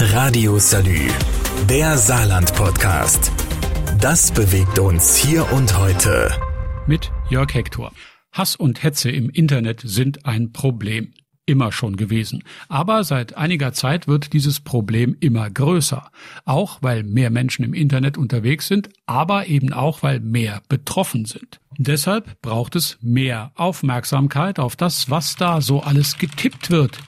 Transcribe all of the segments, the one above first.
Radio Salü, der Saarland-Podcast. Das bewegt uns hier und heute. Mit Jörg Hector. Hass und Hetze im Internet sind ein Problem. Immer schon gewesen. Aber seit einiger Zeit wird dieses Problem immer größer. Auch weil mehr Menschen im Internet unterwegs sind, aber eben auch weil mehr betroffen sind. Deshalb braucht es mehr Aufmerksamkeit auf das, was da so alles getippt wird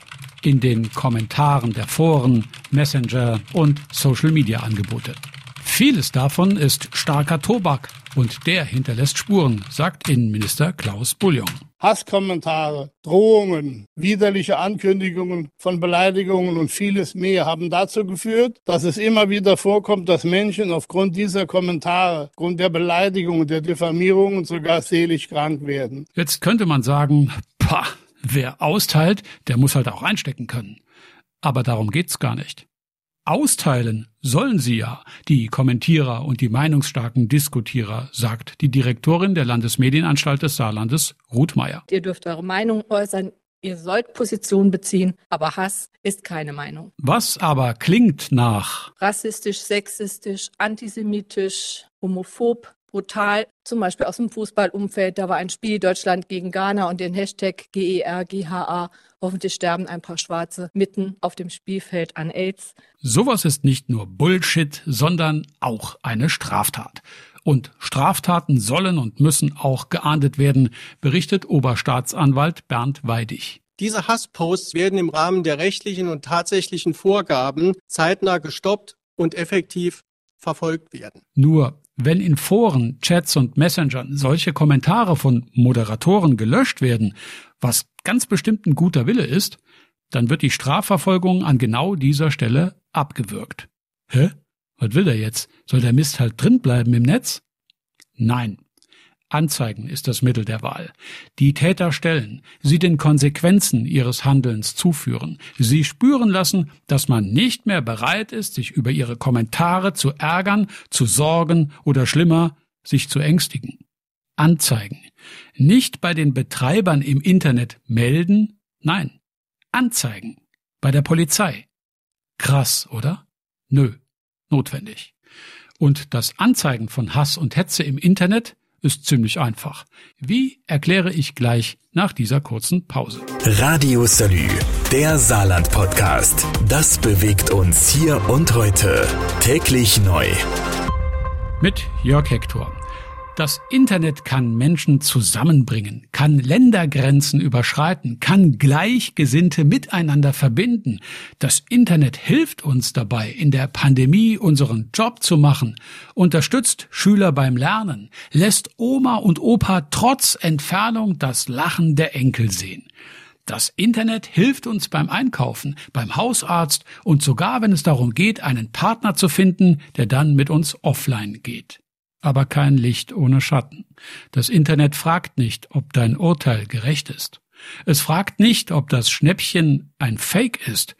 in den Kommentaren der Foren, Messenger und Social-Media-Angebote. Vieles davon ist starker Tobak und der hinterlässt Spuren, sagt Innenminister Klaus Bullion. Hasskommentare, Drohungen, widerliche Ankündigungen von Beleidigungen und vieles mehr haben dazu geführt, dass es immer wieder vorkommt, dass Menschen aufgrund dieser Kommentare, aufgrund der Beleidigungen, der Diffamierungen sogar seelisch krank werden. Jetzt könnte man sagen, pah, Wer austeilt, der muss halt auch einstecken können. Aber darum geht's gar nicht. Austeilen sollen sie ja, die Kommentierer und die meinungsstarken Diskutierer, sagt die Direktorin der Landesmedienanstalt des Saarlandes, Ruth Meyer. Ihr dürft eure Meinung äußern, ihr sollt Position beziehen, aber Hass ist keine Meinung. Was aber klingt nach rassistisch, sexistisch, antisemitisch, homophob, brutal, zum Beispiel aus dem Fußballumfeld. Da war ein Spiel Deutschland gegen Ghana und den Hashtag GERGHA. Hoffentlich sterben ein paar Schwarze mitten auf dem Spielfeld an AIDS. Sowas ist nicht nur Bullshit, sondern auch eine Straftat. Und Straftaten sollen und müssen auch geahndet werden, berichtet Oberstaatsanwalt Bernd Weidig. Diese Hassposts werden im Rahmen der rechtlichen und tatsächlichen Vorgaben zeitnah gestoppt und effektiv verfolgt werden. Nur wenn in Foren, Chats und Messengern solche Kommentare von Moderatoren gelöscht werden, was ganz bestimmt ein guter Wille ist, dann wird die Strafverfolgung an genau dieser Stelle abgewürgt. Hä? Was will der jetzt? Soll der Mist halt drin bleiben im Netz? Nein. Anzeigen ist das Mittel der Wahl. Die Täter stellen, sie den Konsequenzen ihres Handelns zuführen, sie spüren lassen, dass man nicht mehr bereit ist, sich über ihre Kommentare zu ärgern, zu sorgen oder schlimmer, sich zu ängstigen. Anzeigen. Nicht bei den Betreibern im Internet melden, nein, anzeigen. Bei der Polizei. Krass, oder? Nö, notwendig. Und das Anzeigen von Hass und Hetze im Internet ist ziemlich einfach. Wie erkläre ich gleich nach dieser kurzen Pause. Radio Salü, der Saarland Podcast. Das bewegt uns hier und heute. Täglich neu. Mit Jörg Hector. Das Internet kann Menschen zusammenbringen, kann Ländergrenzen überschreiten, kann Gleichgesinnte miteinander verbinden. Das Internet hilft uns dabei, in der Pandemie unseren Job zu machen, unterstützt Schüler beim Lernen, lässt Oma und Opa trotz Entfernung das Lachen der Enkel sehen. Das Internet hilft uns beim Einkaufen, beim Hausarzt und sogar wenn es darum geht, einen Partner zu finden, der dann mit uns offline geht aber kein Licht ohne Schatten. Das Internet fragt nicht, ob dein Urteil gerecht ist. Es fragt nicht, ob das Schnäppchen ein Fake ist.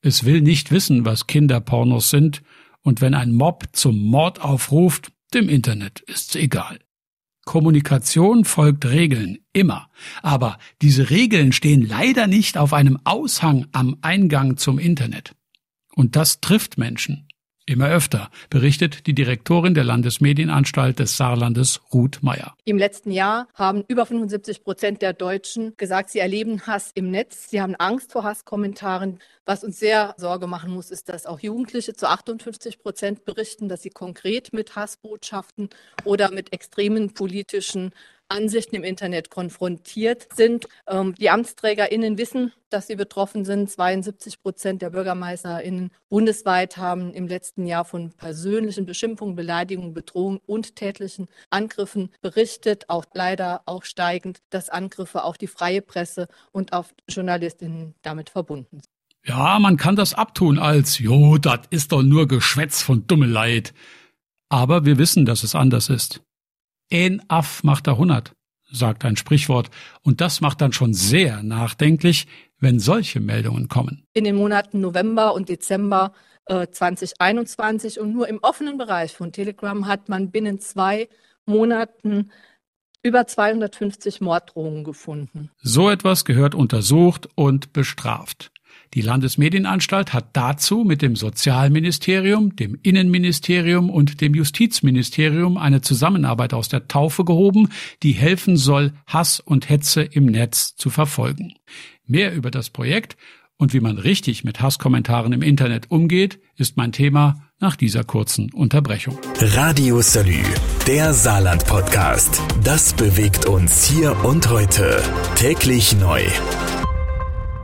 Es will nicht wissen, was Kinderpornos sind, und wenn ein Mob zum Mord aufruft, dem Internet ist's egal. Kommunikation folgt Regeln, immer. Aber diese Regeln stehen leider nicht auf einem Aushang am Eingang zum Internet. Und das trifft Menschen. Immer öfter, berichtet die Direktorin der Landesmedienanstalt des Saarlandes, Ruth Meyer. Im letzten Jahr haben über 75 Prozent der Deutschen gesagt, sie erleben Hass im Netz. Sie haben Angst vor Hasskommentaren. Was uns sehr Sorge machen muss, ist, dass auch Jugendliche zu 58 Prozent berichten, dass sie konkret mit Hassbotschaften oder mit extremen politischen Ansichten im Internet konfrontiert sind. Ähm, die AmtsträgerInnen wissen, dass sie betroffen sind. 72 Prozent der BürgermeisterInnen bundesweit haben im letzten Jahr von persönlichen Beschimpfungen, Beleidigungen, Bedrohungen und tätlichen Angriffen berichtet. Auch leider auch steigend, dass Angriffe auf die freie Presse und auf JournalistInnen damit verbunden sind. Ja, man kann das abtun als, jo, das ist doch nur Geschwätz von dumme Leid. Aber wir wissen, dass es anders ist. Ein Aff macht er hundert, sagt ein Sprichwort, und das macht dann schon sehr nachdenklich, wenn solche Meldungen kommen. In den Monaten November und Dezember äh, 2021 und nur im offenen Bereich von Telegram hat man binnen zwei Monaten über 250 Morddrohungen gefunden. So etwas gehört untersucht und bestraft. Die Landesmedienanstalt hat dazu mit dem Sozialministerium, dem Innenministerium und dem Justizministerium eine Zusammenarbeit aus der Taufe gehoben, die helfen soll, Hass und Hetze im Netz zu verfolgen. Mehr über das Projekt und wie man richtig mit Hasskommentaren im Internet umgeht, ist mein Thema nach dieser kurzen Unterbrechung. Radio Salü, der Saarland-Podcast. Das bewegt uns hier und heute. Täglich neu.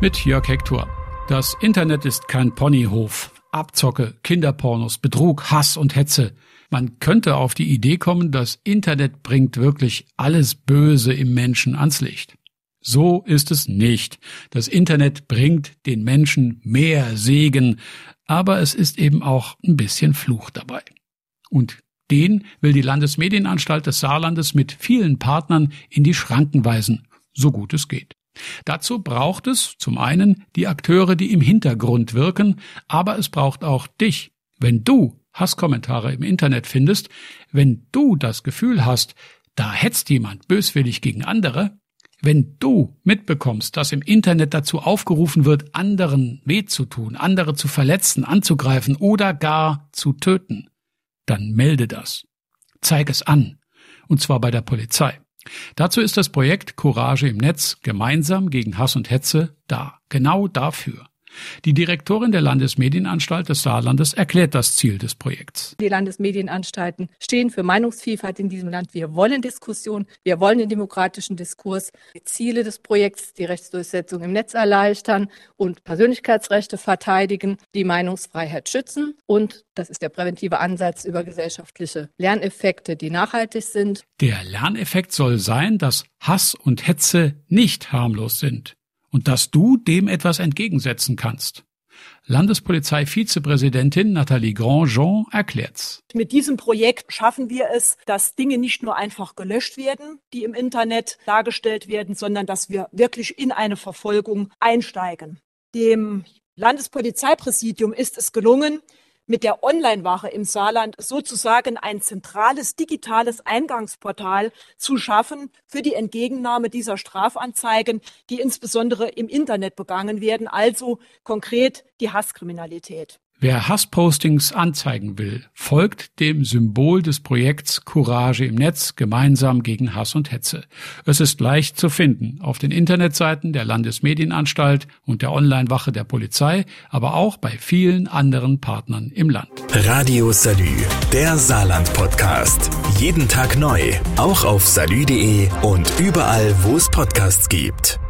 Mit Jörg Hector. Das Internet ist kein Ponyhof. Abzocke, Kinderpornos, Betrug, Hass und Hetze. Man könnte auf die Idee kommen, das Internet bringt wirklich alles Böse im Menschen ans Licht. So ist es nicht. Das Internet bringt den Menschen mehr Segen, aber es ist eben auch ein bisschen Fluch dabei. Und den will die Landesmedienanstalt des Saarlandes mit vielen Partnern in die Schranken weisen, so gut es geht. Dazu braucht es zum einen die Akteure, die im Hintergrund wirken, aber es braucht auch dich. Wenn du Hasskommentare im Internet findest, wenn du das Gefühl hast, da hetzt jemand böswillig gegen andere, wenn du mitbekommst, dass im Internet dazu aufgerufen wird, anderen weh zu tun, andere zu verletzen, anzugreifen oder gar zu töten, dann melde das. Zeig es an. Und zwar bei der Polizei. Dazu ist das Projekt Courage im Netz gemeinsam gegen Hass und Hetze da. Genau dafür. Die Direktorin der Landesmedienanstalt des Saarlandes erklärt das Ziel des Projekts. Die Landesmedienanstalten stehen für Meinungsvielfalt in diesem Land. Wir wollen Diskussion, wir wollen den demokratischen Diskurs. Die Ziele des Projekts, die Rechtsdurchsetzung im Netz erleichtern und Persönlichkeitsrechte verteidigen, die Meinungsfreiheit schützen und das ist der präventive Ansatz über gesellschaftliche Lerneffekte, die nachhaltig sind. Der Lerneffekt soll sein, dass Hass und Hetze nicht harmlos sind und dass du dem etwas entgegensetzen kannst. Landespolizei-Vizepräsidentin Nathalie Grandjean erklärt's. Mit diesem Projekt schaffen wir es, dass Dinge nicht nur einfach gelöscht werden, die im Internet dargestellt werden, sondern dass wir wirklich in eine Verfolgung einsteigen. Dem Landespolizeipräsidium ist es gelungen, mit der Online-Wache im Saarland sozusagen ein zentrales digitales Eingangsportal zu schaffen für die Entgegennahme dieser Strafanzeigen, die insbesondere im Internet begangen werden, also konkret die Hasskriminalität. Wer Hasspostings anzeigen will, folgt dem Symbol des Projekts Courage im Netz gemeinsam gegen Hass und Hetze. Es ist leicht zu finden auf den Internetseiten der Landesmedienanstalt und der Onlinewache der Polizei, aber auch bei vielen anderen Partnern im Land. Radio Salü, der Saarland Podcast. Jeden Tag neu, auch auf salü.de und überall, wo es Podcasts gibt.